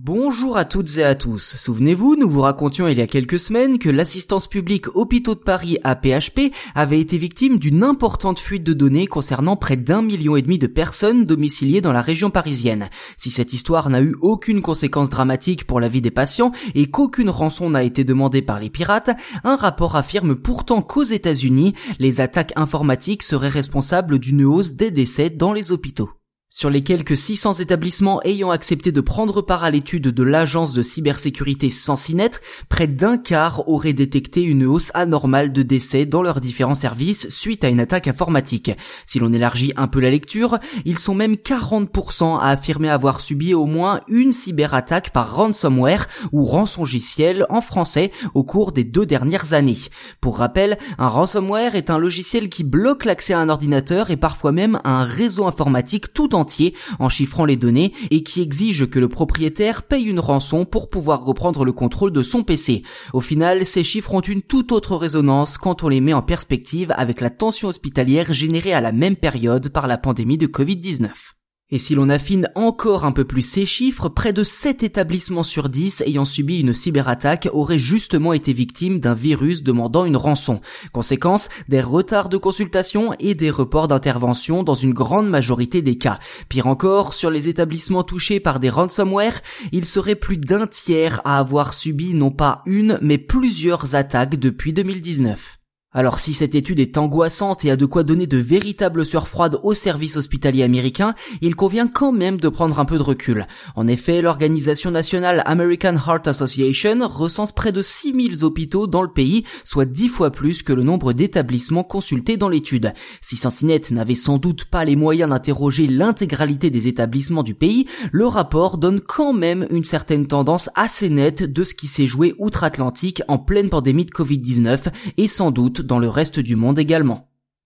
Bonjour à toutes et à tous. Souvenez-vous, nous vous racontions il y a quelques semaines que l'assistance publique Hôpitaux de Paris APHP avait été victime d'une importante fuite de données concernant près d'un million et demi de personnes domiciliées dans la région parisienne. Si cette histoire n'a eu aucune conséquence dramatique pour la vie des patients et qu'aucune rançon n'a été demandée par les pirates, un rapport affirme pourtant qu'aux États-Unis, les attaques informatiques seraient responsables d'une hausse des décès dans les hôpitaux. Sur les quelques 600 établissements ayant accepté de prendre part à l'étude de l'agence de cybersécurité Sensinet, près d'un quart auraient détecté une hausse anormale de décès dans leurs différents services suite à une attaque informatique. Si l'on élargit un peu la lecture, ils sont même 40% à affirmer avoir subi au moins une cyberattaque par ransomware ou rançongiciel en français au cours des deux dernières années. Pour rappel, un ransomware est un logiciel qui bloque l'accès à un ordinateur et parfois même à un réseau informatique tout en entier en chiffrant les données et qui exige que le propriétaire paye une rançon pour pouvoir reprendre le contrôle de son PC. Au final, ces chiffres ont une toute autre résonance quand on les met en perspective avec la tension hospitalière générée à la même période par la pandémie de Covid-19. Et si l'on affine encore un peu plus ces chiffres, près de 7 établissements sur 10 ayant subi une cyberattaque auraient justement été victimes d'un virus demandant une rançon. Conséquence, des retards de consultation et des reports d'intervention dans une grande majorité des cas. Pire encore, sur les établissements touchés par des ransomware, il serait plus d'un tiers à avoir subi non pas une, mais plusieurs attaques depuis 2019. Alors si cette étude est angoissante et a de quoi donner de véritables sueurs froides au service hospitalier américain, il convient quand même de prendre un peu de recul. En effet, l'organisation nationale American Heart Association recense près de 6000 hôpitaux dans le pays, soit 10 fois plus que le nombre d'établissements consultés dans l'étude. Si Sensinet n'avait sans doute pas les moyens d'interroger l'intégralité des établissements du pays, le rapport donne quand même une certaine tendance assez nette de ce qui s'est joué outre-Atlantique en pleine pandémie de Covid-19 et sans doute dans le reste du monde également.